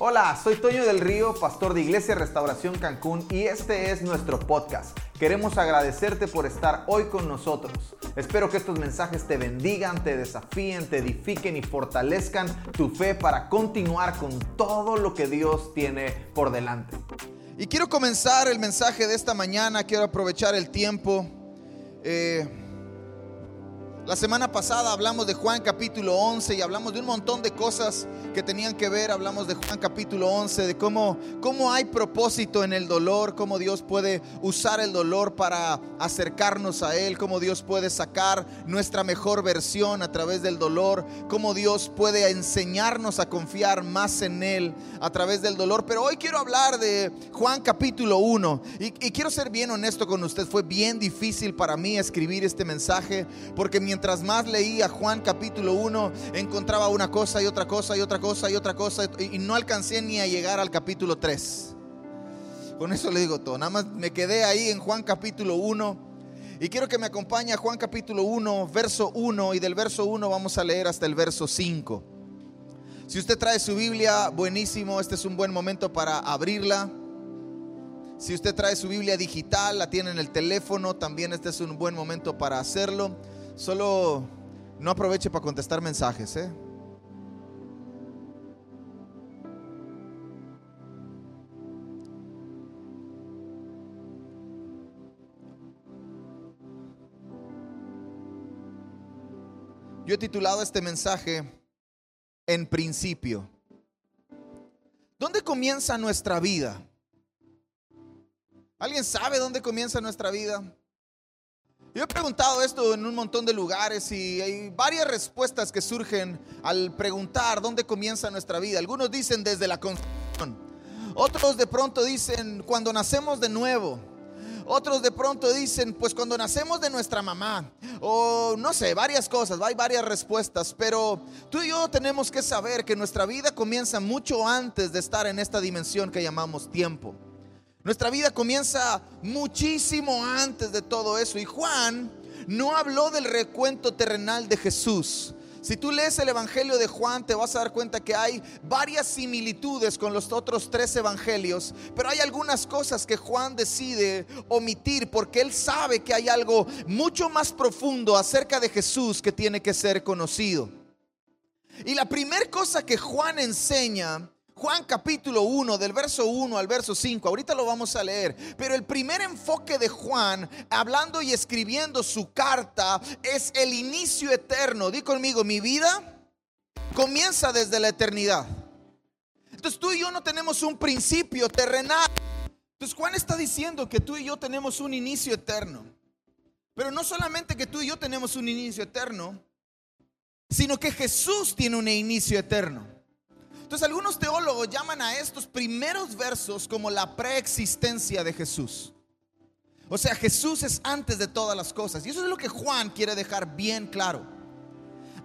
Hola, soy Toño del Río, pastor de Iglesia Restauración Cancún y este es nuestro podcast. Queremos agradecerte por estar hoy con nosotros. Espero que estos mensajes te bendigan, te desafíen, te edifiquen y fortalezcan tu fe para continuar con todo lo que Dios tiene por delante. Y quiero comenzar el mensaje de esta mañana, quiero aprovechar el tiempo. Eh, la semana pasada hablamos de Juan capítulo 11 y hablamos de un montón de cosas que tenían que ver. Hablamos de Juan capítulo 11, de cómo, cómo hay propósito en el dolor, cómo Dios puede usar el dolor para acercarnos a Él, cómo Dios puede sacar nuestra mejor versión a través del dolor, cómo Dios puede enseñarnos a confiar más en Él a través del dolor. Pero hoy quiero hablar de Juan capítulo 1 y, y quiero ser bien honesto con usted. Fue bien difícil para mí escribir este mensaje porque mientras mientras más leía Juan capítulo 1, encontraba una cosa y otra cosa y otra cosa y otra cosa y no alcancé ni a llegar al capítulo 3. Con eso le digo todo, nada más me quedé ahí en Juan capítulo 1 y quiero que me acompañe a Juan capítulo 1, verso 1 y del verso 1 vamos a leer hasta el verso 5. Si usted trae su Biblia, buenísimo, este es un buen momento para abrirla. Si usted trae su Biblia digital, la tiene en el teléfono, también este es un buen momento para hacerlo. Solo no aproveche para contestar mensajes, ¿eh? Yo he titulado este mensaje En principio. ¿Dónde comienza nuestra vida? ¿Alguien sabe dónde comienza nuestra vida? Yo he preguntado esto en un montón de lugares y hay varias respuestas que surgen al preguntar dónde comienza nuestra vida. Algunos dicen desde la concepción, otros de pronto dicen cuando nacemos de nuevo. Otros de pronto dicen, pues cuando nacemos de nuestra mamá, o no sé, varias cosas, hay varias respuestas, pero tú y yo tenemos que saber que nuestra vida comienza mucho antes de estar en esta dimensión que llamamos tiempo. Nuestra vida comienza muchísimo antes de todo eso. Y Juan no habló del recuento terrenal de Jesús. Si tú lees el Evangelio de Juan, te vas a dar cuenta que hay varias similitudes con los otros tres evangelios, pero hay algunas cosas que Juan decide omitir porque él sabe que hay algo mucho más profundo acerca de Jesús que tiene que ser conocido. Y la primera cosa que Juan enseña Juan capítulo 1, del verso 1 al verso 5, ahorita lo vamos a leer, pero el primer enfoque de Juan, hablando y escribiendo su carta, es el inicio eterno. Di conmigo, mi vida comienza desde la eternidad. Entonces tú y yo no tenemos un principio terrenal. Entonces Juan está diciendo que tú y yo tenemos un inicio eterno. Pero no solamente que tú y yo tenemos un inicio eterno, sino que Jesús tiene un inicio eterno. Entonces algunos teólogos llaman a estos primeros versos como la preexistencia de Jesús. O sea, Jesús es antes de todas las cosas. Y eso es lo que Juan quiere dejar bien claro.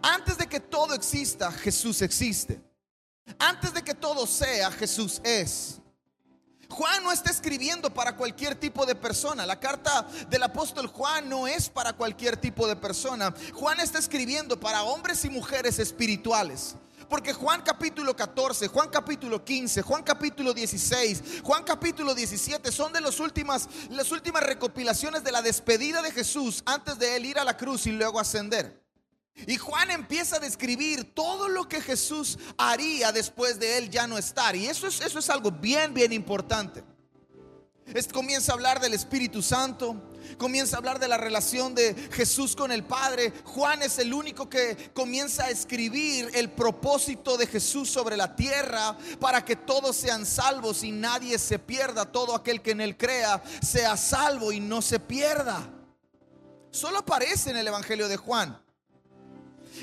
Antes de que todo exista, Jesús existe. Antes de que todo sea, Jesús es. Juan no está escribiendo para cualquier tipo de persona. La carta del apóstol Juan no es para cualquier tipo de persona. Juan está escribiendo para hombres y mujeres espirituales. Porque Juan capítulo 14, Juan capítulo 15, Juan capítulo 16, Juan capítulo 17 son de las últimas, las últimas recopilaciones de la despedida de Jesús antes de él ir a la cruz y luego ascender. Y Juan empieza a describir todo lo que Jesús haría después de él ya no estar. Y eso es, eso es algo bien, bien importante. comienza a hablar del Espíritu Santo, comienza a hablar de la relación de Jesús con el Padre. Juan es el único que comienza a escribir el propósito de Jesús sobre la tierra para que todos sean salvos y nadie se pierda. Todo aquel que en él crea sea salvo y no se pierda. Solo aparece en el Evangelio de Juan.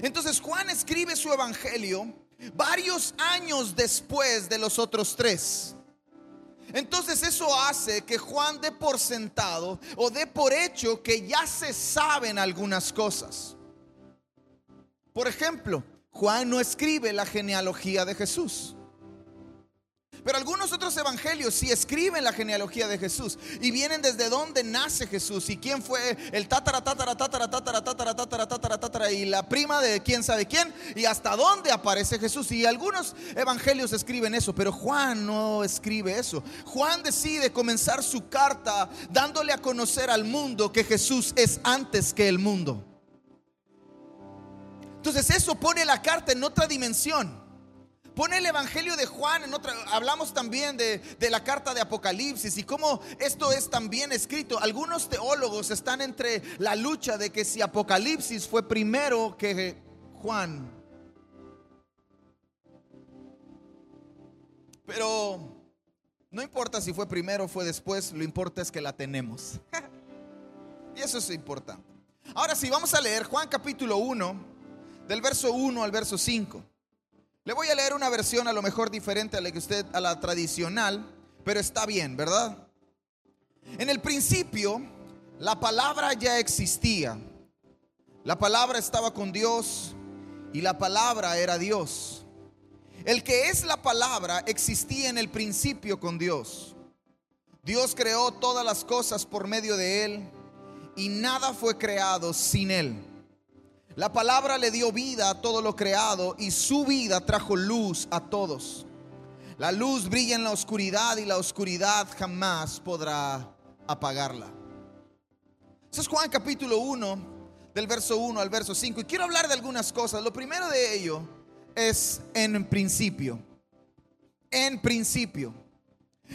Entonces Juan escribe su Evangelio varios años después de los otros tres. Entonces eso hace que Juan dé por sentado o dé por hecho que ya se saben algunas cosas. Por ejemplo, Juan no escribe la genealogía de Jesús. Pero algunos otros evangelios sí escriben la genealogía de Jesús y vienen desde dónde nace Jesús y quién fue el tatara, tatara, tatara, tatara, tatara, tatara, tatara, tatara y la prima de quién sabe quién y hasta dónde aparece Jesús. Y algunos evangelios escriben eso, pero Juan no escribe eso. Juan decide comenzar su carta dándole a conocer al mundo que Jesús es antes que el mundo. Entonces eso pone la carta en otra dimensión. Pone el Evangelio de Juan en otra. Hablamos también de, de, la carta de Apocalipsis y cómo esto es también escrito. Algunos teólogos están entre la lucha de que si Apocalipsis fue primero que Juan. Pero no importa si fue primero o fue después, lo importa es que la tenemos. y eso es importante. Ahora sí, vamos a leer Juan capítulo 1, del verso 1 al verso 5. Le voy a leer una versión a lo mejor diferente a la que usted a la tradicional, pero está bien, ¿verdad? En el principio la palabra ya existía. La palabra estaba con Dios y la palabra era Dios. El que es la palabra existía en el principio con Dios. Dios creó todas las cosas por medio de él y nada fue creado sin él. La palabra le dio vida a todo lo creado y su vida trajo luz a todos. La luz brilla en la oscuridad y la oscuridad jamás podrá apagarla. Eso es Juan capítulo 1, del verso 1 al verso 5. Y quiero hablar de algunas cosas. Lo primero de ello es en principio. En principio.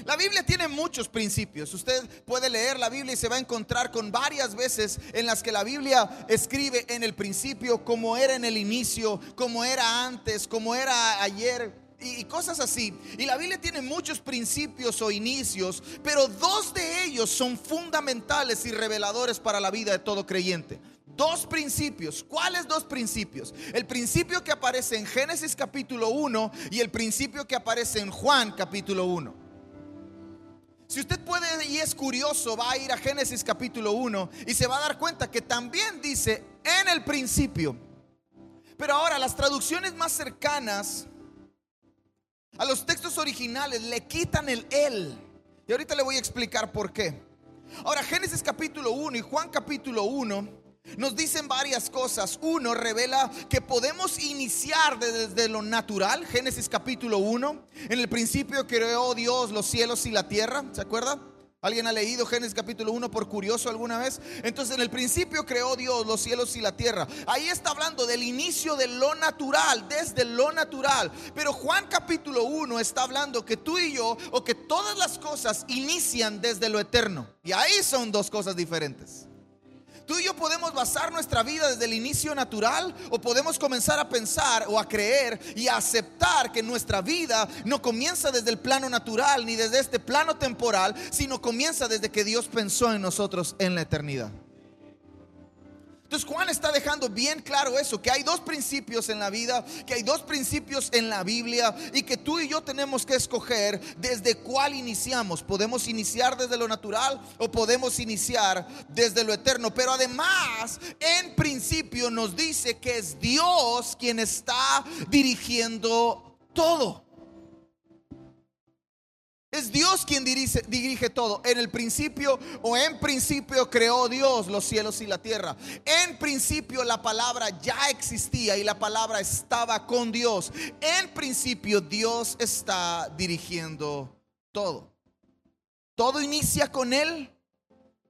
La Biblia tiene muchos principios. Usted puede leer la Biblia y se va a encontrar con varias veces en las que la Biblia escribe en el principio como era en el inicio, como era antes, como era ayer y cosas así. Y la Biblia tiene muchos principios o inicios, pero dos de ellos son fundamentales y reveladores para la vida de todo creyente. Dos principios. ¿Cuáles dos principios? El principio que aparece en Génesis capítulo 1 y el principio que aparece en Juan capítulo 1. Si usted puede y es curioso, va a ir a Génesis capítulo 1 y se va a dar cuenta que también dice en el principio. Pero ahora las traducciones más cercanas a los textos originales le quitan el él. Y ahorita le voy a explicar por qué. Ahora Génesis capítulo 1 y Juan capítulo 1 nos dicen varias cosas. Uno revela que podemos iniciar desde lo natural. Génesis capítulo 1. En el principio creó Dios los cielos y la tierra. ¿Se acuerda? ¿Alguien ha leído Génesis capítulo 1 por curioso alguna vez? Entonces en el principio creó Dios los cielos y la tierra. Ahí está hablando del inicio de lo natural, desde lo natural. Pero Juan capítulo 1 está hablando que tú y yo, o que todas las cosas inician desde lo eterno. Y ahí son dos cosas diferentes. Tú y yo podemos basar nuestra vida desde el inicio natural o podemos comenzar a pensar o a creer y a aceptar que nuestra vida no comienza desde el plano natural ni desde este plano temporal, sino comienza desde que Dios pensó en nosotros en la eternidad. Entonces Juan está dejando bien claro eso, que hay dos principios en la vida, que hay dos principios en la Biblia y que tú y yo tenemos que escoger desde cuál iniciamos. Podemos iniciar desde lo natural o podemos iniciar desde lo eterno. Pero además, en principio nos dice que es Dios quien está dirigiendo todo. Es Dios quien dirige, todo. En el principio o en principio creó Dios los cielos y la tierra. En principio la palabra ya existía y la palabra estaba con Dios. En principio Dios está dirigiendo todo. Todo inicia con Él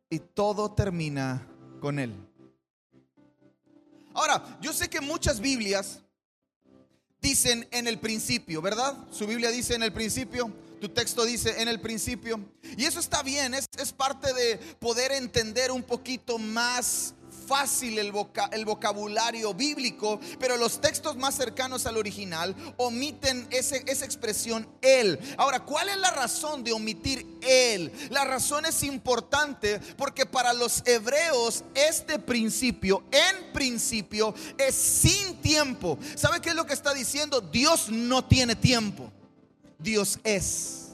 y todo termina con Él. Ahora, yo sé que muchas Biblias dicen en el principio, ¿verdad? Su Biblia dice en el principio. Tu texto dice en el principio. Y eso está bien, es, es parte de poder entender un poquito más fácil el, el, vocabulario bíblico, pero los textos más cercanos al original omiten ese, esa expresión él. Ahora, ¿cuál es la razón de omitir él? La razón es importante porque para los hebreos este principio, en principio, es sin tiempo. ¿Sabe qué es lo que está diciendo? Dios no tiene tiempo. Dios es.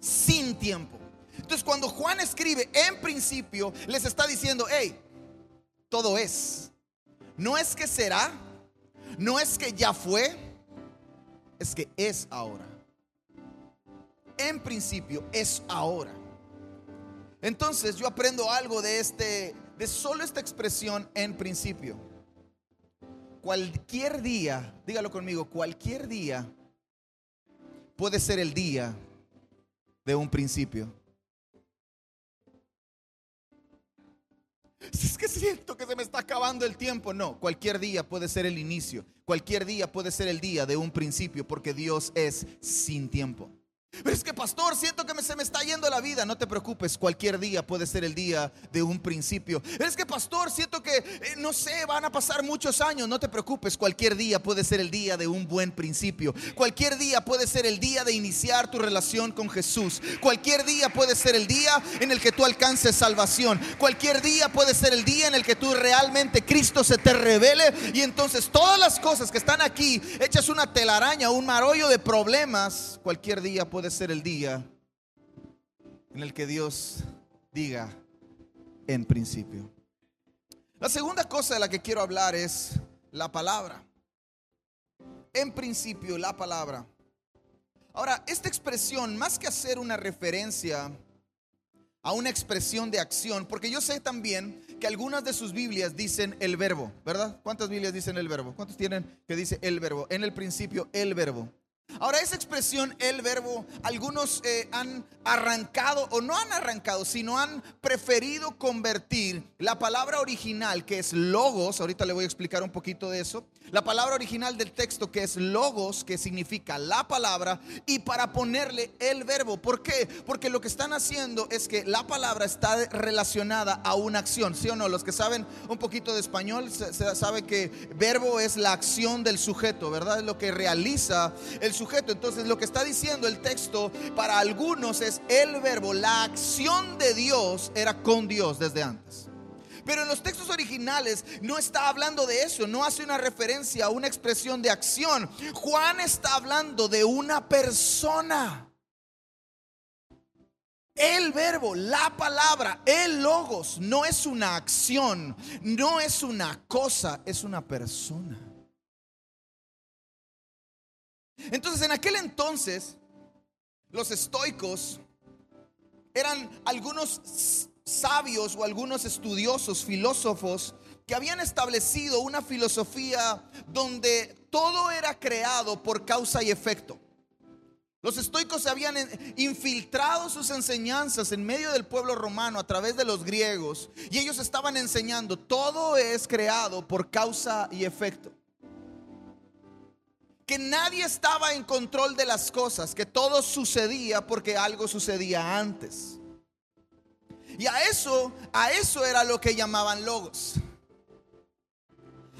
Sin tiempo. Entonces cuando Juan escribe en principio, les está diciendo, hey, todo es. No es que será, no es que ya fue, es que es ahora. en principio, es ahora. Entonces yo aprendo algo de este, de solo esta expresión en principio. Cualquier día, dígalo conmigo, cualquier día puede ser el día de un principio. Es que siento que se me está acabando el tiempo. No, cualquier día puede ser el inicio. Cualquier día puede ser el día de un principio porque Dios es sin tiempo. Pero es que pastor, siento que se me está yendo la vida. No te preocupes, cualquier día puede ser el día de un principio. Es que pastor, siento que, eh, no sé, van a pasar muchos años. No te preocupes, cualquier día puede ser el día de un buen principio. Cualquier día puede ser el día de iniciar tu relación con Jesús. Cualquier día puede ser el día en el que tú alcances salvación. Cualquier día puede ser el día en el que tú realmente Cristo se te revele. Y entonces todas las cosas que están aquí, hechas una telaraña, un marollo de problemas, cualquier día puede puede ser el día en el que Dios diga en principio. La segunda cosa de la que quiero hablar es la palabra. En principio, la palabra. Ahora, esta expresión, más que hacer una referencia a una expresión de acción, porque yo sé también que algunas de sus Biblias dicen el verbo, ¿verdad? ¿Cuántas Biblias dicen el verbo? ¿Cuántos tienen que dice el verbo? En el principio, el verbo. Ahora esa expresión, el verbo, algunos eh, han arrancado o no han arrancado, sino han preferido convertir la palabra original que es logos, ahorita le voy a explicar un poquito de eso, la palabra original del texto que es logos, que significa la palabra, y para ponerle el verbo. ¿Por qué? Porque lo que están haciendo es que la palabra está relacionada a una acción, ¿sí o no? Los que saben un poquito de español saben que verbo es la acción del sujeto, ¿verdad? Es lo que realiza el Entonces lo que está diciendo el texto para algunos es el verbo, la acción de Dios era con Dios desde antes. Pero en los textos originales no está hablando de eso, no hace una referencia a una expresión de acción. Juan está hablando de una persona. El verbo, la palabra, el logos, no es una acción, no es una cosa, es una persona. Entonces, en aquel entonces, los estoicos eran algunos sabios o algunos estudiosos, filósofos, que habían establecido una filosofía donde todo era creado por causa y efecto. Los estoicos se habían infiltrado sus enseñanzas en medio del pueblo romano a través de los griegos y ellos estaban enseñando, todo es creado por causa y efecto que nadie estaba en control de las cosas, que todo sucedía porque algo sucedía antes. Y a eso, a eso era lo que llamaban logos.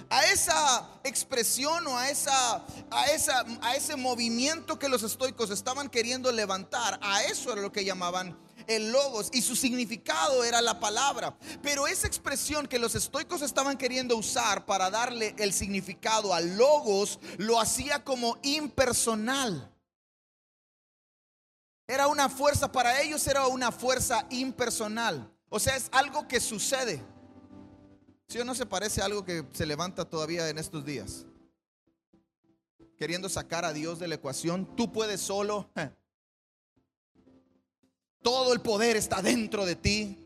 A esa expresión o a esa, a esa a ese movimiento que los estoicos estaban queriendo levantar, a eso era lo que llamaban el logos y su significado era la palabra. Pero esa expresión que los estoicos estaban queriendo usar para darle el significado al logos lo hacía como impersonal. Era una fuerza, para ellos era una fuerza impersonal. O sea, es algo que sucede. Si o no se parece a algo que se levanta todavía en estos días? Queriendo sacar a Dios de la ecuación, tú puedes solo. Todo el poder está dentro de ti.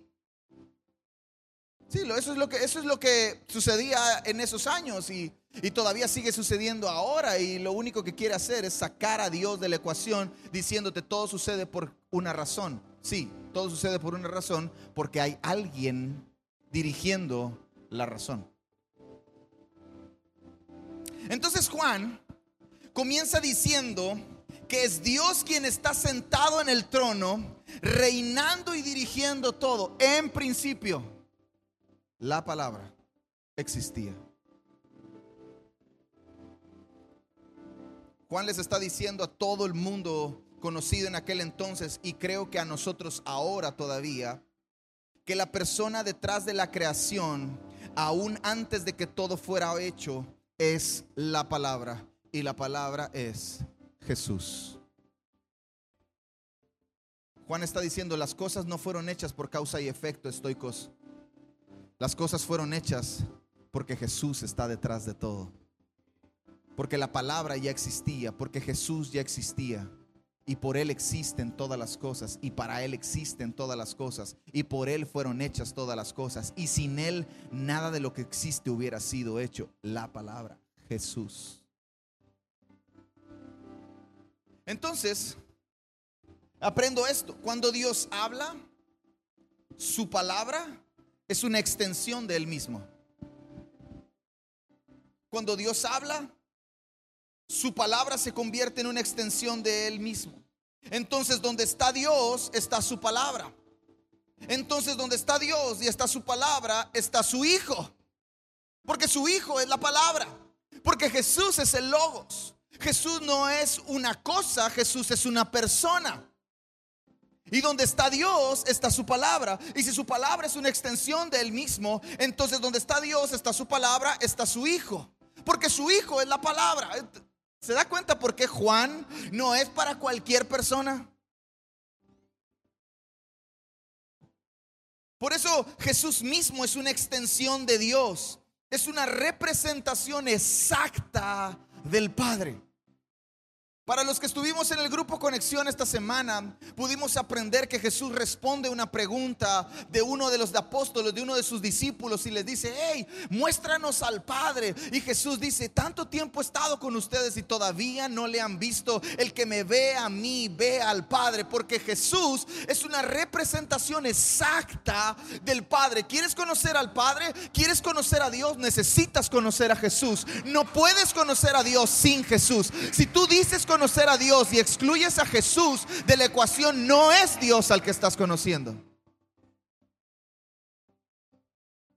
Sí, eso es lo que, eso es lo que sucedía en esos años y, y todavía sigue sucediendo ahora. Y lo único que quiere hacer es sacar a Dios de la ecuación diciéndote todo sucede por una razón. Sí, todo sucede por una razón porque hay alguien dirigiendo la razón. Entonces Juan comienza diciendo que es Dios quien está sentado en el trono, reinando y dirigiendo todo. En principio, la palabra existía. Juan les está diciendo a todo el mundo conocido en aquel entonces y creo que a nosotros ahora todavía, que la persona detrás de la creación, aún antes de que todo fuera hecho, es la palabra. Y la palabra es Jesús. Juan está diciendo, las cosas no fueron hechas por causa y efecto, estoicos. Las cosas fueron hechas porque Jesús está detrás de todo. Porque la palabra ya existía, porque Jesús ya existía. y por Él existen todas las cosas, y para Él existen todas las cosas, y por Él fueron hechas todas las cosas, y sin Él nada de lo que existe hubiera sido hecho. La palabra, Jesús. Entonces, aprendo esto, cuando Dios habla, su palabra es una extensión de Él mismo. Cuando Dios habla, su palabra se convierte en una extensión de Él mismo. Entonces, donde está Dios, está su palabra. Entonces, donde está Dios y está su palabra, está su Hijo. Porque su Hijo es la palabra. Porque Jesús es el Logos. Jesús no es una cosa, Jesús es una persona. Y donde está Dios está su palabra. Y si su palabra es una extensión de Él mismo, entonces donde está Dios está su palabra, está su Hijo. Porque su Hijo es la palabra. ¿Se da cuenta por qué Juan no es para cualquier persona? Por eso Jesús mismo es una extensión de Dios. Es una representación exacta del Padre. Para los que estuvimos en el grupo Conexión esta semana, pudimos aprender que Jesús responde una pregunta de uno de los apóstoles, de uno de sus discípulos, y les dice, hey, muéstranos al Padre. Y Jesús dice, tanto tiempo he estado con ustedes y todavía no le han visto. El que me ve a mí, ve al Padre, porque Jesús es una representación exacta del Padre. ¿Quieres conocer al Padre? ¿Quieres conocer a Dios? Necesitas conocer a Jesús. No puedes conocer a Dios sin Jesús. Si tú dices conocer a Dios y excluyes a Jesús de la ecuación, no es Dios al que estás conociendo.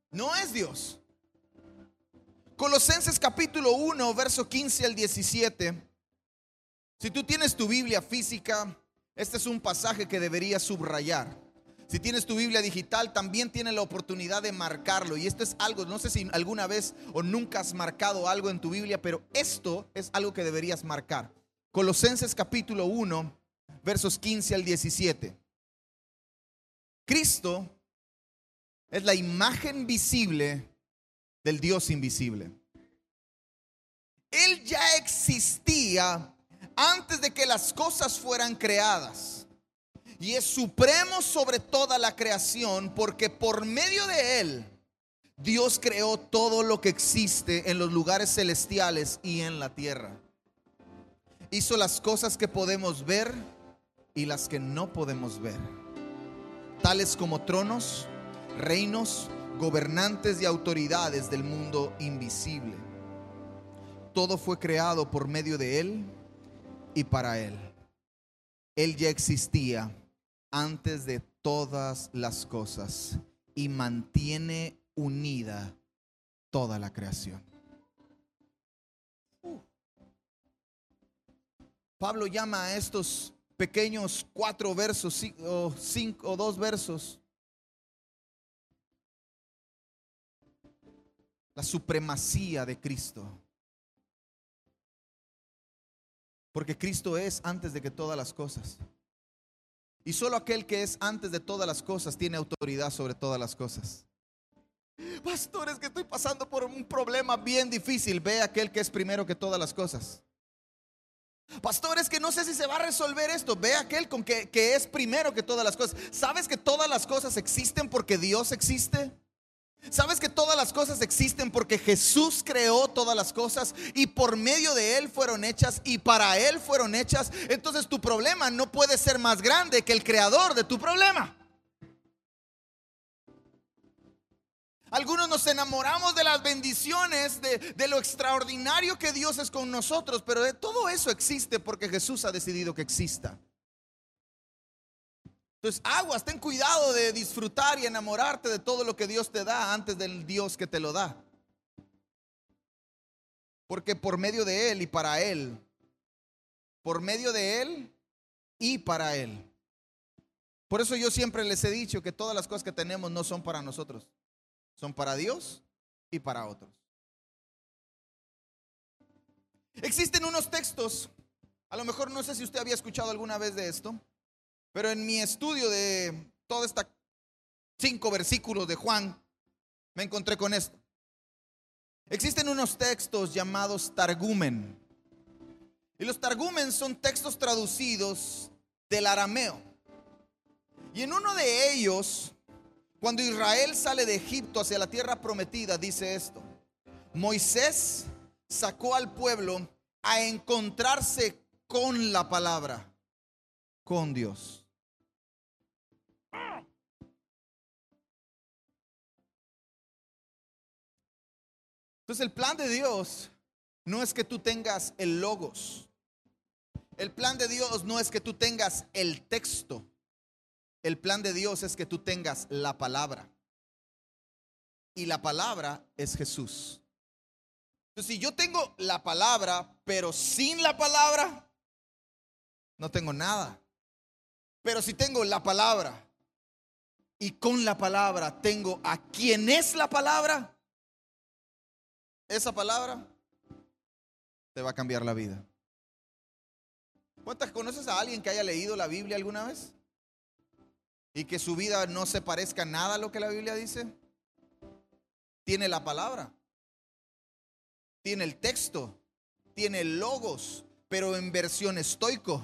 No es Dios. Colosenses capítulo 1, verso 15 al 17. Si tú tienes tu Biblia física, este es un pasaje que deberías subrayar. Si tienes tu Biblia digital, también tienes la oportunidad de marcarlo. Y esto es algo, no sé si alguna vez o nunca has marcado algo en tu Biblia, pero esto es algo que deberías marcar. Colosenses capítulo 1, versos 15 al 17. Cristo es la imagen visible del Dios invisible. Él ya existía antes de que las cosas fueran creadas. Y es supremo sobre toda la creación porque por medio de Él Dios creó todo lo que existe en los lugares celestiales y en la tierra hizo las cosas que podemos ver y las que no podemos ver, tales como tronos, reinos, gobernantes y autoridades del mundo invisible. Todo fue creado por medio de Él y para Él. Él ya existía antes de todas las cosas y mantiene unida toda la creación. Pablo llama a estos pequeños cuatro versos o cinco o dos versos la supremacía de Cristo. Porque Cristo es antes de que todas las cosas. Y solo aquel que es antes de todas las cosas tiene autoridad sobre todas las cosas. Pastores, que estoy pasando por un problema bien difícil. Ve aquel que es primero que todas las cosas. Pastores, que no sé si se va a resolver esto. Ve aquel con que, que es primero que todas las cosas. ¿Sabes que todas las cosas existen porque Dios existe? ¿Sabes que todas las cosas existen porque Jesús creó todas las cosas y por medio de Él fueron hechas y para Él fueron hechas? Entonces tu problema no puede ser más grande que el creador de tu problema. Algunos nos enamoramos de las bendiciones, de, lo extraordinario que Dios es con nosotros, pero de todo eso existe porque Jesús ha decidido que exista. Entonces, aguas, ten cuidado de disfrutar y enamorarte de todo lo que Dios te da antes del Dios que te lo da. Porque por medio de Él y para Él, por medio de Él y para Él. Por eso yo siempre les he dicho que todas las cosas que tenemos no son para nosotros. Son para Dios y para otros. Existen unos textos, a lo mejor no sé si usted había escuchado alguna vez de esto, pero en mi estudio de toda esta cinco versículos de Juan, me encontré con esto. Existen unos textos llamados Targumen. Y los targumen son textos traducidos del arameo. Y en uno de ellos, cuando Israel sale de Egipto hacia la tierra prometida, dice esto. Moisés sacó al pueblo a encontrarse con la palabra, con Dios. Entonces el plan de Dios no es que tú tengas el logos. El plan de Dios no es que tú tengas el texto. El plan de Dios es que tú tengas la palabra. Y la palabra es Jesús. Entonces, si yo tengo la palabra, pero sin la palabra, no tengo nada. Pero si tengo la palabra y con la palabra tengo a quien es la palabra, esa palabra te va a cambiar la vida. ¿Cuántas conoces a alguien que haya leído la Biblia alguna vez? Y que su vida no se parezca nada a lo que la Biblia dice. Tiene la palabra, tiene el texto, tiene logos, pero en versión estoico.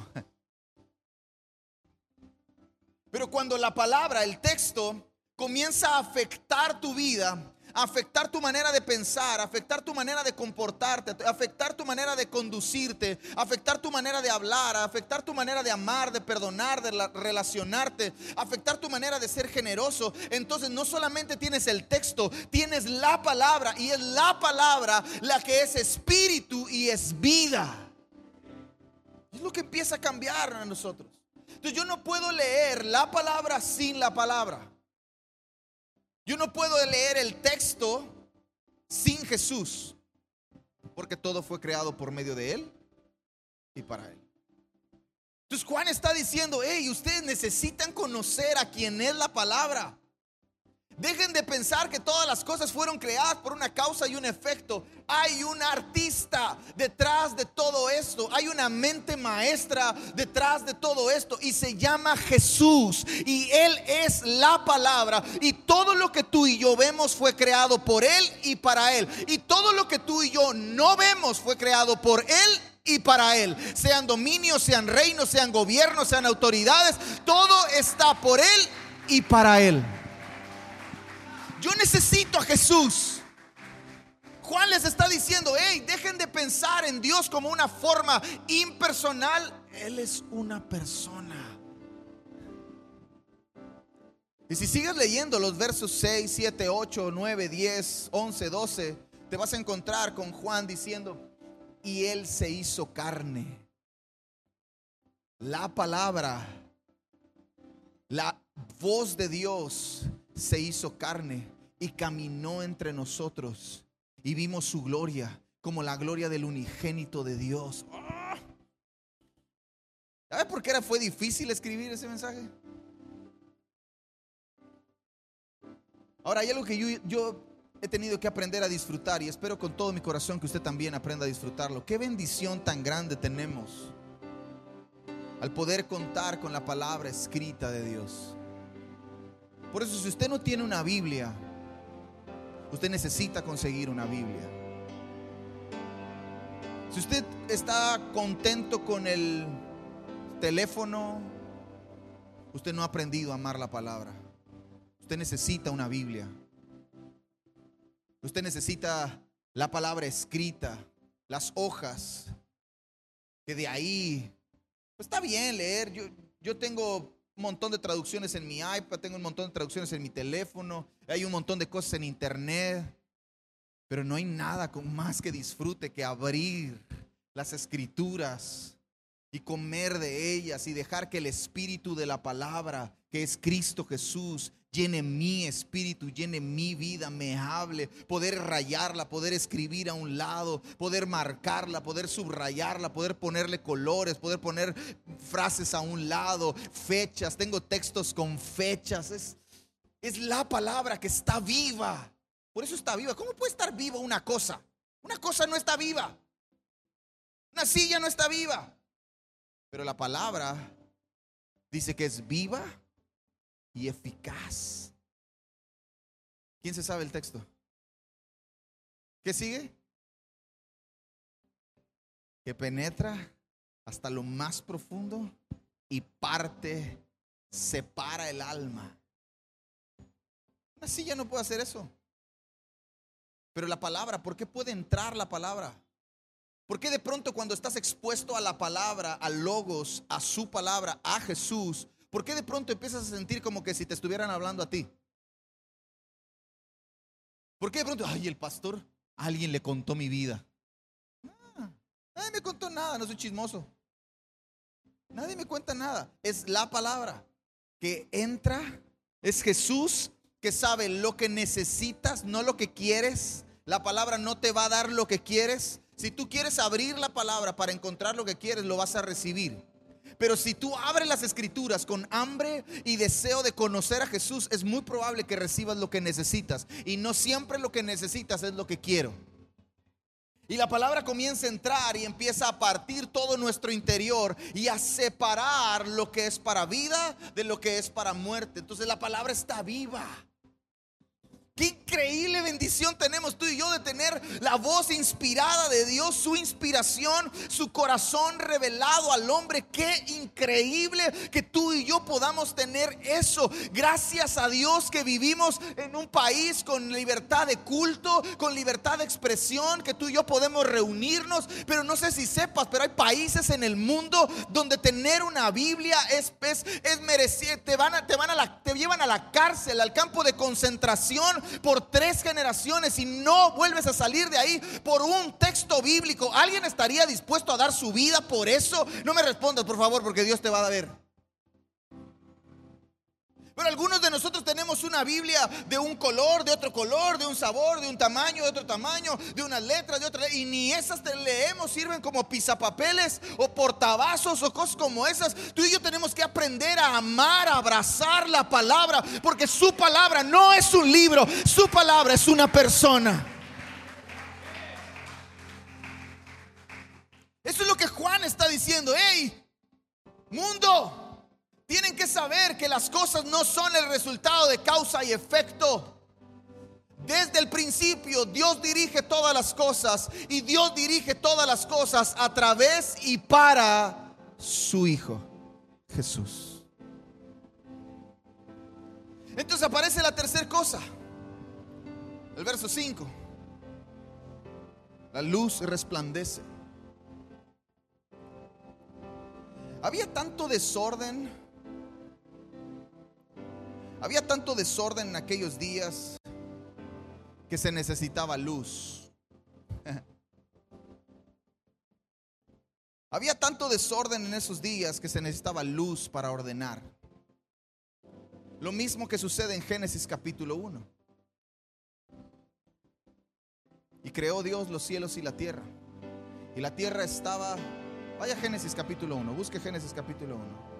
Pero cuando la palabra, el texto, comienza a afectar tu vida, afectar tu manera de pensar, afectar tu manera de comportarte, afectar tu manera de conducirte, afectar tu manera de hablar, afectar tu manera de amar, de perdonar, de relacionarte, afectar tu manera de ser generoso. Entonces no solamente tienes el texto, tienes la palabra y es la palabra la que es espíritu y es vida. Es lo que empieza a cambiar a nosotros. Entonces yo no puedo leer la palabra sin la palabra. Yo no puedo leer el texto sin Jesús, porque todo fue creado por medio de Él y para Él. Entonces Juan está diciendo, hey, ustedes necesitan conocer a quien es la palabra. Dejen de pensar que todas las cosas fueron creadas por una causa y un efecto. Hay un artista detrás de todo esto. Hay una mente maestra detrás de todo esto. Y se llama Jesús. Y Él es la palabra. Y todo lo que tú y yo vemos fue creado por Él y para Él. Y todo lo que tú y yo no vemos fue creado por Él y para Él. Sean dominios, sean reinos, sean gobiernos, sean autoridades. Todo está por Él y para Él. Yo necesito a Jesús. Juan les está diciendo, hey, dejen de pensar en Dios como una forma impersonal. Él es una persona. Y si sigues leyendo los versos 6, 7, 8, 9, 10, 11, 12, te vas a encontrar con Juan diciendo, y Él se hizo carne. La palabra, la voz de Dios se hizo carne y caminó entre nosotros y vimos su gloria como la gloria del unigénito de Dios. ¡Ah! ¿Sabes por qué era, fue difícil escribir ese mensaje? Ahora hay algo que yo, yo he tenido que aprender a disfrutar y espero con todo mi corazón que usted también aprenda a disfrutarlo. Qué bendición tan grande tenemos al poder contar con la palabra escrita de Dios. Por eso si usted no tiene una Biblia, Usted necesita conseguir una Biblia. Si usted está contento con el teléfono, usted no ha aprendido a amar la palabra. Usted necesita una Biblia. Usted necesita la palabra escrita, las hojas, que de ahí, pues está bien leer. Yo, yo tengo un montón de traducciones en mi iPad, tengo un montón de traducciones en mi teléfono, hay un montón de cosas en internet, pero no hay nada con más que disfrute que abrir las escrituras y comer de ellas y dejar que el espíritu de la palabra, que es Cristo Jesús, llene mi espíritu, llene mi vida, me hable, poder rayarla, poder escribir a un lado, poder marcarla, poder subrayarla, poder ponerle colores, poder poner frases a un lado, fechas, tengo textos con fechas, es, es la palabra que está viva. Por eso está viva. ¿Cómo puede estar viva una cosa? Una cosa no está viva. Una silla no está viva. Pero la palabra dice que es viva y eficaz. ¿Quién se sabe el texto? ¿Qué sigue? Que penetra hasta lo más profundo y parte, separa el alma. Una silla no puede hacer eso. Pero la palabra, ¿por qué puede entrar la palabra? ¿Por qué de pronto cuando estás expuesto a la palabra, a logos, a su palabra, a Jesús, ¿por qué de pronto empiezas a sentir como que si te estuvieran hablando a ti? ¿Por qué de pronto, ay, el pastor, alguien le contó mi vida? Ah, nadie me contó nada, no soy chismoso. Nadie me cuenta nada. Es la palabra que entra, es Jesús que sabe lo que necesitas, no lo que quieres. La palabra no te va a dar lo que quieres. Si tú quieres abrir la palabra para encontrar lo que quieres, lo vas a recibir. Pero si tú abres las escrituras con hambre y deseo de conocer a Jesús, es muy probable que recibas lo que necesitas. Y no siempre lo que necesitas es lo que quiero. Y la palabra comienza a entrar y empieza a partir todo nuestro interior y a separar lo que es para vida de lo que es para muerte. Entonces la palabra está viva. Qué increíble bendición tenemos tú y yo de tener la voz inspirada de Dios, su inspiración, su corazón revelado al hombre. Qué increíble que tú y yo podamos tener eso. Gracias a Dios que vivimos en un país con libertad de culto, con libertad de expresión, que tú y yo podemos reunirnos. Pero no sé si sepas, pero hay países en el mundo donde tener una Biblia es, es, es merecido. Te, van a, te, van a la, te llevan a la cárcel, al campo de concentración por tres generaciones y no vuelves a salir de ahí por un texto bíblico, ¿alguien estaría dispuesto a dar su vida por eso? No me respondas, por favor, porque Dios te va a ver. Pero algunos de nosotros tenemos una Biblia de un color, de otro color, de un sabor, de un tamaño, de otro tamaño, de unas letras, de otra. Y ni esas te leemos, sirven como pisapapeles o portavasos o cosas como esas. Tú y yo tenemos que aprender a amar, a abrazar la palabra, porque su palabra no es un libro, su palabra es una persona. Eso es lo que Juan está diciendo. Que las cosas no son el resultado de causa y efecto. Desde el principio Dios dirige todas las cosas y Dios dirige todas las cosas a través y para su Hijo, Jesús. Entonces aparece la tercera cosa, el verso 5. La luz resplandece. Había tanto desorden había tanto desorden en aquellos días que se necesitaba luz. Había tanto desorden en esos días que se necesitaba luz para ordenar. Lo mismo que sucede en Génesis capítulo 1. Y creó Dios los cielos y la tierra. Y la tierra estaba... Vaya Génesis capítulo 1, busque Génesis capítulo 1.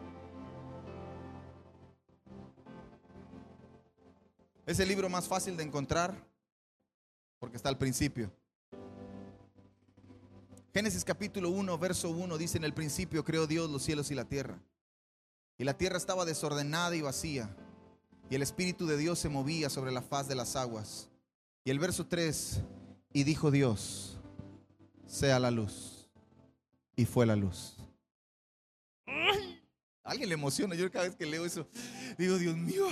Es el libro más fácil de encontrar porque está al principio. Génesis capítulo 1, verso 1 dice, en el principio creó Dios los cielos y la tierra. Y la tierra estaba desordenada y vacía. Y el Espíritu de Dios se movía sobre la faz de las aguas. Y el verso 3, y dijo Dios, sea la luz. Y fue la luz. alguien le emociona. Yo cada vez que leo eso, digo, Dios mío,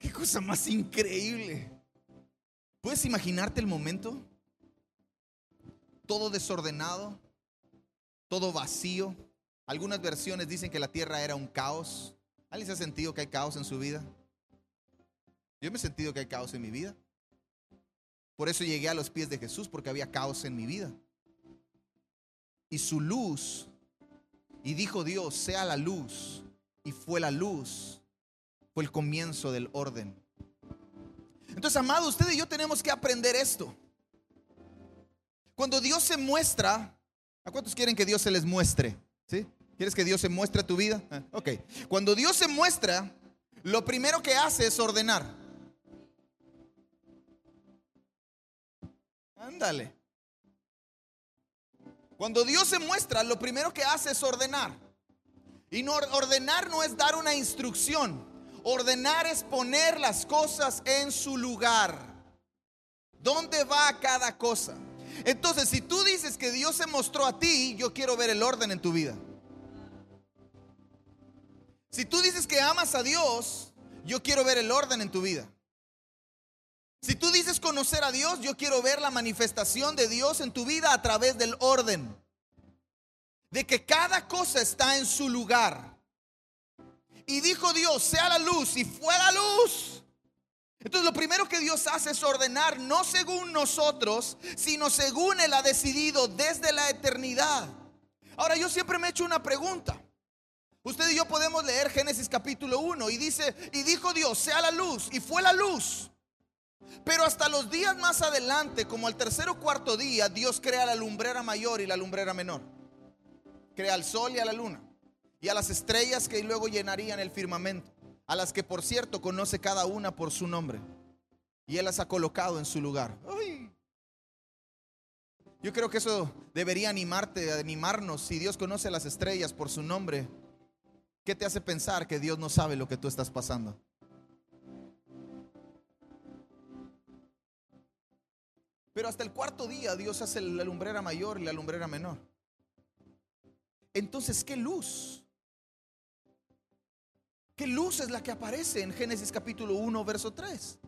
Qué cosa más increíble. ¿Puedes imaginarte el momento? Todo desordenado, todo vacío. Algunas versiones dicen que la tierra era un caos. ¿Alguien se ha sentido que hay caos en su vida? Yo me he sentido que hay caos en mi vida. Por eso llegué a los pies de Jesús, porque había caos en mi vida. Y su luz, y dijo Dios, sea la luz, y fue la luz fue el comienzo del orden. Entonces, amado, usted y yo tenemos que aprender esto. Cuando Dios se muestra, ¿a cuántos quieren que Dios se les muestre? ¿Sí? ¿Quieres que Dios se muestre a tu vida? Ah, ok. Cuando Dios se muestra, lo primero que hace es ordenar. Ándale. Cuando Dios se muestra, lo primero que hace es ordenar. Y no, ordenar no es dar una instrucción. Ordenar es poner las cosas en su lugar. ¿Dónde va cada cosa? Entonces, si tú dices que Dios se mostró a ti, yo quiero ver el orden en tu vida. Si tú dices que amas a Dios, yo quiero ver el orden en tu vida. Si tú dices conocer a Dios, yo quiero ver la manifestación de Dios en tu vida a través del orden. De que cada cosa está en su lugar. Y dijo Dios, sea la luz, y fue la luz. Entonces lo primero que Dios hace es ordenar, no según nosotros, sino según Él ha decidido desde la eternidad. Ahora yo siempre me he hecho una pregunta. Usted y yo podemos leer Génesis capítulo 1 y dice, y dijo Dios, sea la luz, y fue la luz. Pero hasta los días más adelante, como al tercer o cuarto día, Dios crea la lumbrera mayor y la lumbrera menor. Crea al sol y a la luna. Y a las estrellas que luego llenarían el firmamento. A las que, por cierto, conoce cada una por su nombre. Y Él las ha colocado en su lugar. Yo creo que eso debería animarte, animarnos. Si Dios conoce las estrellas por su nombre, ¿qué te hace pensar que Dios no sabe lo que tú estás pasando? Pero hasta el cuarto día Dios hace la lumbrera mayor y la lumbrera menor. Entonces, ¿qué luz? ¿Qué luz es la que aparece en Génesis capítulo 1, verso 3?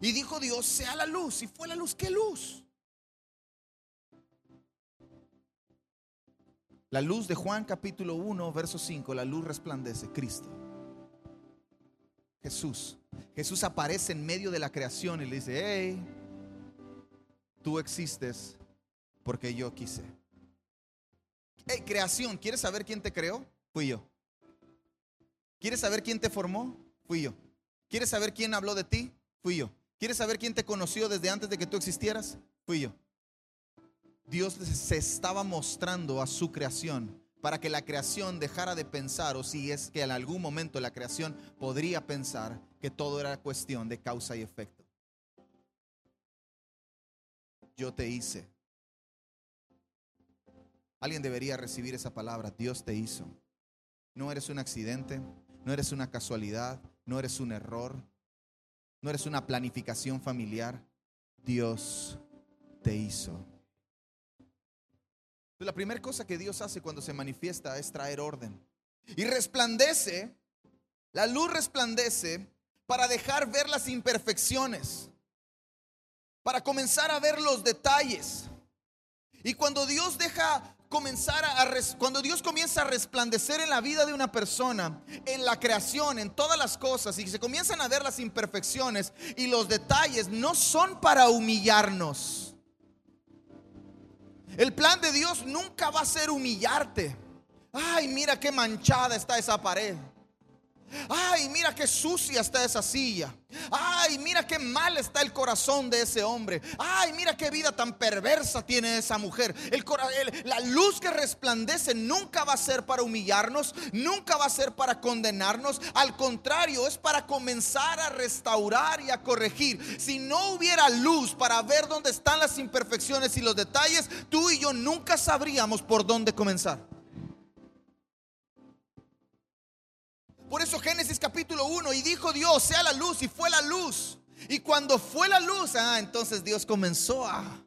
Y dijo Dios, sea la luz. Y fue la luz. ¿Qué luz? La luz de Juan capítulo 1, verso 5. La luz resplandece. Cristo. Jesús. Jesús aparece en medio de la creación y le dice, hey, Tú existes porque yo quise. Hey, creación, ¿quieres saber quién te creó? Fui yo. ¿Quieres saber quién te formó? Fui yo. ¿Quieres saber quién habló de ti? Fui yo. ¿Quieres saber quién te conoció desde antes de que tú existieras? Fui yo. Dios se estaba mostrando a su creación para que la creación dejara de pensar, o si es que en algún momento la creación podría pensar que todo era cuestión de causa y efecto yo te hice. Alguien debería recibir esa palabra, Dios te hizo. No eres un accidente, no eres una casualidad, no eres un error, no eres una planificación familiar. Dios te hizo. La primera cosa que Dios hace cuando se manifiesta es traer orden. Y resplandece, la luz resplandece para dejar ver las imperfecciones para comenzar a ver los detalles. Y cuando Dios deja comenzar a cuando Dios comienza a resplandecer en la vida de una persona, en la creación, en todas las cosas y se comienzan a ver las imperfecciones y los detalles no son para humillarnos. El plan de Dios nunca va a ser humillarte. Ay, mira qué manchada está esa pared. Ay, mira qué sucia está esa silla. Ay, mira qué mal está el corazón de ese hombre. Ay, mira qué vida tan perversa tiene esa mujer. El, la luz que resplandece nunca va a ser para humillarnos, nunca va a ser para condenarnos. Al contrario, es para comenzar a restaurar y a corregir. Si no hubiera luz para ver dónde están las imperfecciones y los detalles, tú y yo nunca sabríamos por dónde comenzar. Por eso Génesis capítulo 1, y dijo Dios, sea la luz, y fue la luz. Y cuando fue la luz, ah, entonces Dios comenzó a...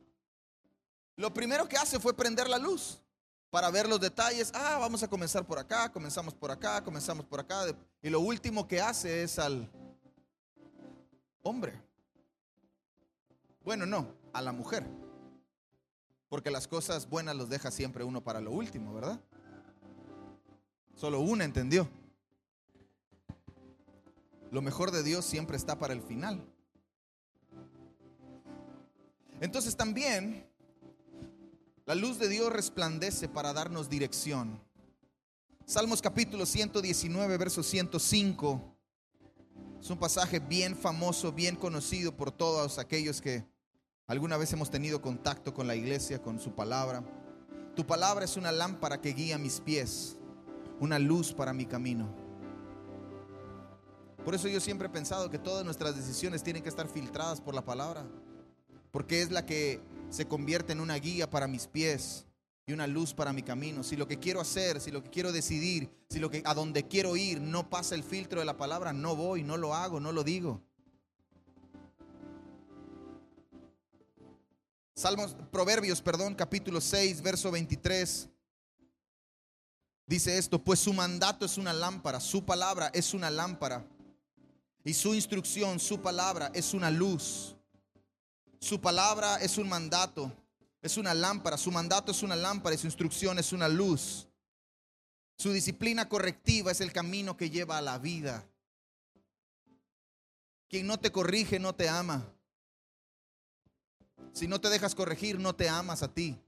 Lo primero que hace fue prender la luz para ver los detalles. Ah, vamos a comenzar por acá, comenzamos por acá, comenzamos por acá. Y lo último que hace es al hombre. Bueno, no, a la mujer. Porque las cosas buenas los deja siempre uno para lo último, ¿verdad? Solo una entendió. Lo mejor de Dios siempre está para el final. Entonces también la luz de Dios resplandece para darnos dirección. Salmos capítulo 119, verso 105. Es un pasaje bien famoso, bien conocido por todos aquellos que alguna vez hemos tenido contacto con la iglesia, con su palabra. Tu palabra es una lámpara que guía mis pies, una luz para mi camino. Por eso yo siempre he pensado que todas nuestras decisiones tienen que estar filtradas por la palabra, porque es la que se convierte en una guía para mis pies y una luz para mi camino. Si lo que quiero hacer, si lo que quiero decidir, si lo que a donde quiero ir no pasa el filtro de la palabra, no voy, no lo hago, no lo digo. Salmos, Proverbios, perdón, capítulo 6, verso 23. Dice esto, pues su mandato es una lámpara, su palabra es una lámpara. Y su instrucción, su palabra es una luz. Su palabra es un mandato, es una lámpara. Su mandato es una lámpara y su instrucción es una luz. Su disciplina correctiva es el camino que lleva a la vida. Quien no te corrige no te ama. Si no te dejas corregir, no te amas a ti.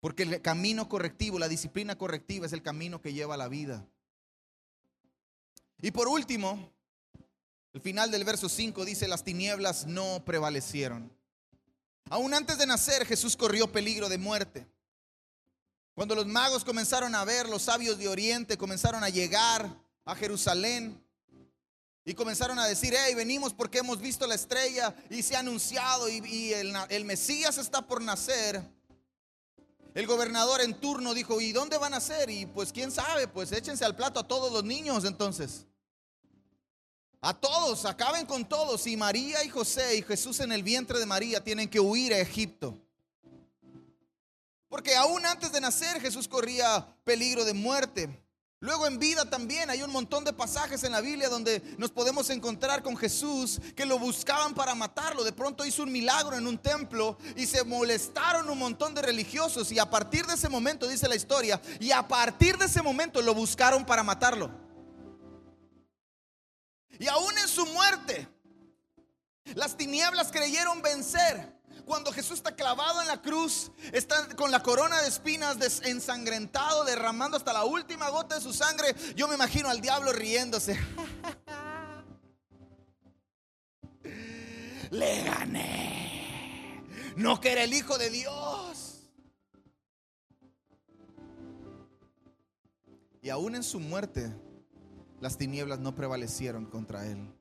Porque el camino correctivo, la disciplina correctiva es el camino que lleva a la vida. Y por último, el final del verso 5 dice, las tinieblas no prevalecieron. Aún antes de nacer, Jesús corrió peligro de muerte. Cuando los magos comenzaron a ver, los sabios de Oriente comenzaron a llegar a Jerusalén, y comenzaron a decir, hey, venimos porque hemos visto la estrella y se ha anunciado y, el, el, Mesías está por nacer. El gobernador en turno dijo, ¿y dónde van a nacer? Y pues quién sabe, pues échense al plato a todos los niños entonces. A todos, acaben con todos. Y María y José y Jesús en el vientre de María tienen que huir a Egipto. Porque aún antes de nacer Jesús corría peligro de muerte. Luego en vida también hay un montón de pasajes en la Biblia donde nos podemos encontrar con Jesús que lo buscaban para matarlo. De pronto hizo un milagro en un templo y se molestaron un montón de religiosos y a partir de ese momento, dice la historia, y a partir de ese momento lo buscaron para matarlo. Y aún en su muerte, las tinieblas creyeron vencer cuando Jesús está clavado en la cruz, está con la corona de espinas ensangrentado, derramando hasta la última gota de su sangre, yo me imagino al diablo riéndose. Le gané. No que era el Hijo de Dios. Y aún en su muerte, las tinieblas no prevalecieron contra él.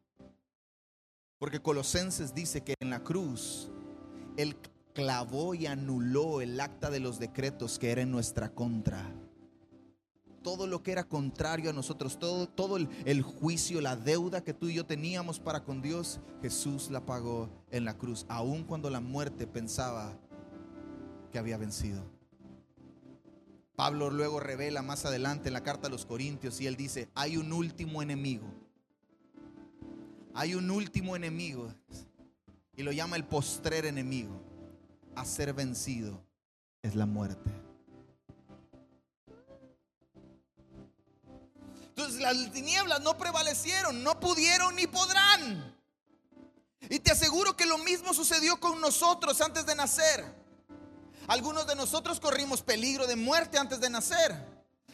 Porque Colosenses dice que en la cruz él clavó y anuló el acta de los decretos que era en nuestra contra. Todo lo que era contrario a nosotros, todo, todo el, el juicio, la deuda que tú y yo teníamos para con Dios, Jesús la pagó en la cruz, aun cuando la muerte pensaba que había vencido. Pablo luego revela más adelante en la carta a los Corintios y él dice, hay un último enemigo. Hay un último enemigo y lo llama el postrer enemigo. A ser vencido es la muerte. Entonces las tinieblas no prevalecieron, no pudieron ni podrán. Y te aseguro que lo mismo sucedió con nosotros antes de nacer. Algunos de nosotros corrimos peligro de muerte antes de nacer.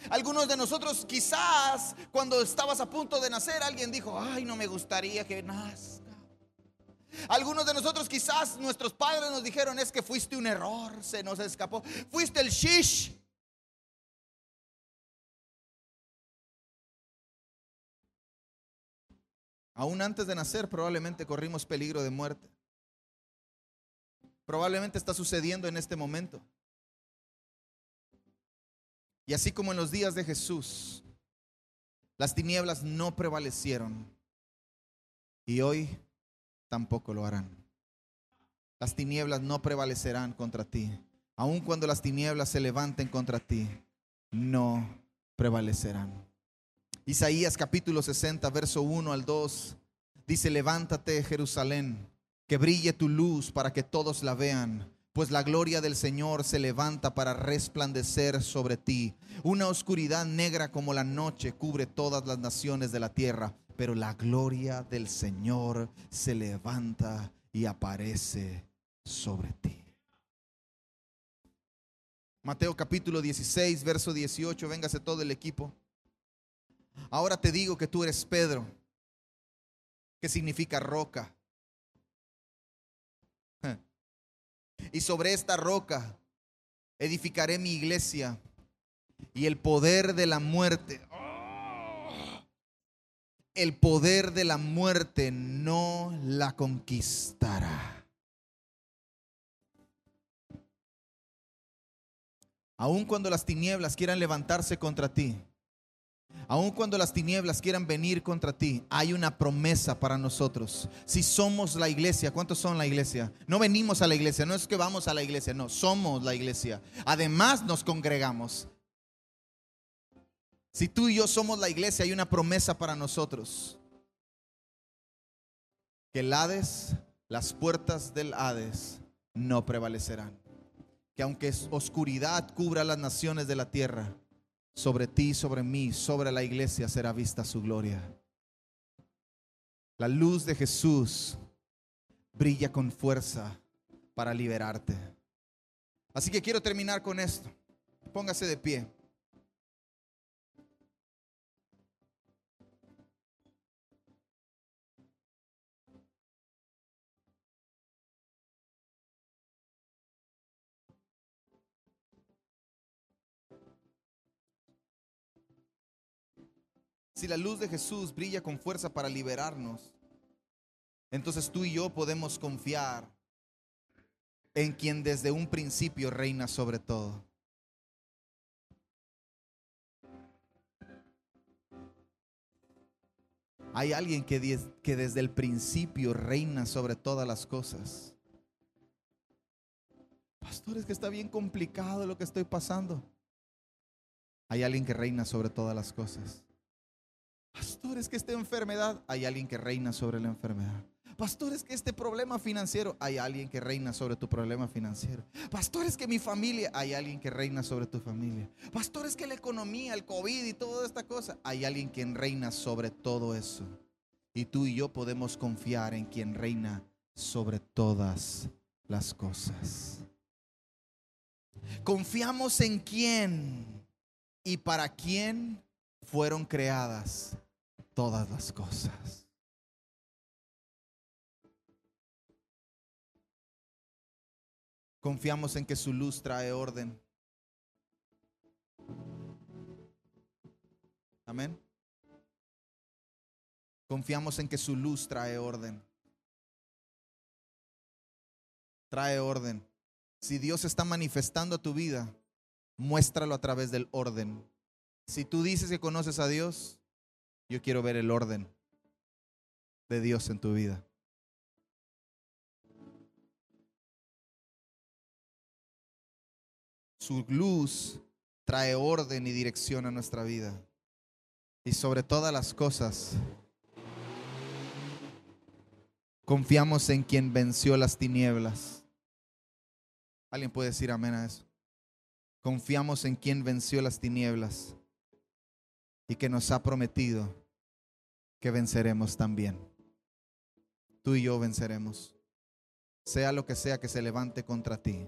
Algunos de nosotros quizás cuando estabas a punto de nacer alguien dijo, ay, no me gustaría que nazca. Algunos de nosotros quizás nuestros padres nos dijeron es que fuiste un error, se nos escapó. Fuiste el shish. Aún antes de nacer probablemente corrimos peligro de muerte. Probablemente está sucediendo en este momento. Y así como en los días de Jesús, las tinieblas no prevalecieron. Y hoy tampoco lo harán. Las tinieblas no prevalecerán contra ti. Aun cuando las tinieblas se levanten contra ti, no prevalecerán. Isaías capítulo 60, verso 1 al 2, dice, levántate Jerusalén, que brille tu luz para que todos la vean, pues la gloria del Señor se levanta para resplandecer sobre ti. Una oscuridad negra como la noche cubre todas las naciones de la tierra pero la gloria del Señor se levanta y aparece sobre ti. Mateo capítulo 16, verso 18, véngase todo el equipo. Ahora te digo que tú eres Pedro, que significa roca. Y sobre esta roca edificaré mi iglesia y el poder de la muerte el poder de la muerte no la conquistará. Aun cuando las tinieblas quieran levantarse contra ti, Aun cuando las tinieblas quieran venir contra ti, hay una promesa para nosotros. Si somos la iglesia, ¿cuántos son la iglesia? No venimos a la iglesia, no es que vamos a la iglesia, no, somos la iglesia. Además nos congregamos. Si tú y yo somos la iglesia, hay una promesa para nosotros. Que el Hades, las puertas del Hades, no prevalecerán. Que aunque oscuridad cubra las naciones de la tierra, sobre ti, sobre mí, sobre la iglesia será vista su gloria. La luz de Jesús brilla con fuerza para liberarte. Así que quiero terminar con esto. Póngase de pie. Si la luz de Jesús brilla con fuerza para liberarnos, entonces tú y yo podemos confiar en quien desde un principio reina sobre todo. Hay alguien que, desde el principio reina sobre todas las cosas. Pastores, que está bien complicado lo que estoy pasando. Hay alguien que reina sobre todas las cosas. Pastores, que esta enfermedad, hay alguien que reina sobre la enfermedad. Pastores, que este problema financiero, hay alguien que reina sobre tu problema financiero. Pastores, que mi familia, hay alguien que reina sobre tu familia. Pastores, que la economía, el COVID y toda esta cosa, hay alguien quien reina sobre todo eso. Y tú y yo podemos confiar en quien reina sobre todas las cosas. Confiamos en quién y para quién fueron creadas todas las cosas. Confiamos en que su luz trae orden. Amén. Confiamos en que su luz trae orden. Trae orden. Si Dios está manifestando tu vida, muéstralo a través del orden. Si tú dices que conoces a Dios, yo quiero ver el orden de Dios en tu vida. Su luz trae orden y dirección a nuestra vida. Y sobre todas las cosas, confiamos en quien venció las tinieblas. ¿Alguien puede decir amén a eso? Confiamos en quien venció las tinieblas y que nos ha prometido que venceremos también. Tú y yo venceremos. Sea lo que sea que se levante contra ti,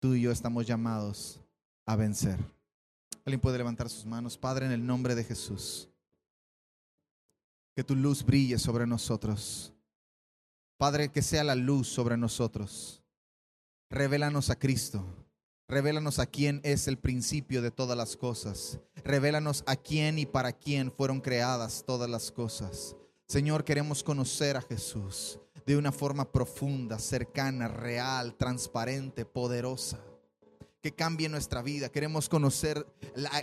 tú y yo estamos llamados a vencer. Alguien puede levantar sus manos. Padre, en el nombre de Jesús, que tu luz brille sobre nosotros. Padre, que sea la luz sobre nosotros. Revélanos a Cristo. Revélanos a quién es el principio de todas las cosas. Revélanos a quién y para quién fueron creadas todas las cosas. Señor, queremos conocer a Jesús de una forma profunda, cercana, real, transparente, poderosa que cambie nuestra vida. Queremos conocer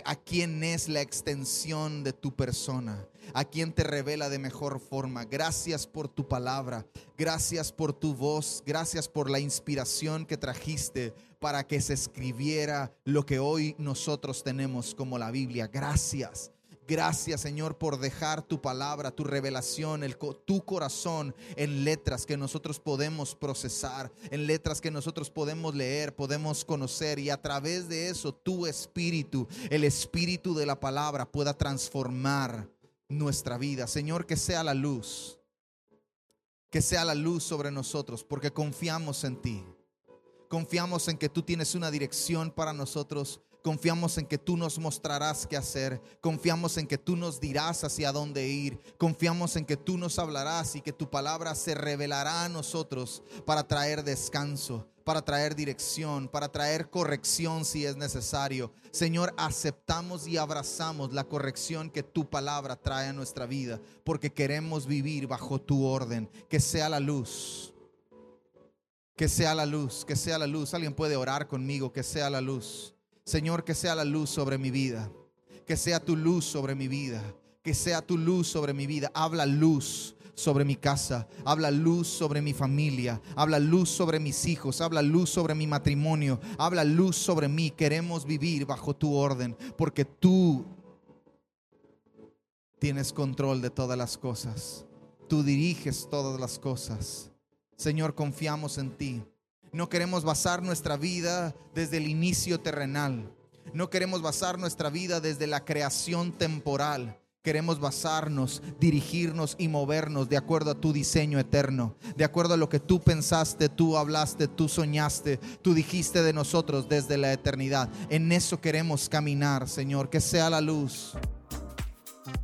a, quién es la extensión de tu persona, a quién te revela de mejor forma. Gracias por tu palabra, gracias por tu voz, gracias por la inspiración que trajiste para que se escribiera lo que hoy nosotros tenemos como la Biblia. Gracias. Gracias Señor por dejar tu palabra, tu revelación, el, tu corazón en letras que nosotros podemos procesar, en letras que nosotros podemos leer, podemos conocer y a través de eso tu espíritu, el espíritu de la palabra pueda transformar nuestra vida. Señor, que sea la luz, que sea la luz sobre nosotros porque confiamos en ti. Confiamos en que tú tienes una dirección para nosotros Confiamos en que tú nos mostrarás qué hacer. Confiamos en que tú nos dirás hacia dónde ir. Confiamos en que tú nos hablarás y que tu palabra se revelará a nosotros para traer descanso, para traer dirección, para traer corrección si es necesario. Señor, aceptamos y abrazamos la corrección que tu palabra trae a nuestra vida porque queremos vivir bajo tu orden. Que sea la luz. Que sea la luz, que sea la luz. Alguien puede orar conmigo, que sea la luz. Señor, que sea la luz sobre mi vida. Que sea tu luz sobre mi vida. Que sea tu luz sobre mi vida. Habla luz sobre mi casa, habla luz sobre mi familia, habla luz sobre mis hijos, habla luz sobre mi matrimonio, habla luz sobre mí. Queremos vivir bajo tu orden porque tú tienes control de todas las cosas. Tú diriges todas las cosas. Señor, confiamos en ti. No queremos basar nuestra vida desde el inicio terrenal. No queremos basar nuestra vida desde la creación temporal. Queremos basarnos, dirigirnos y movernos de acuerdo a tu diseño eterno, de acuerdo a lo que tú pensaste, tú hablaste, tú soñaste, tú dijiste de nosotros desde la eternidad. En eso queremos caminar, Señor, que sea la luz.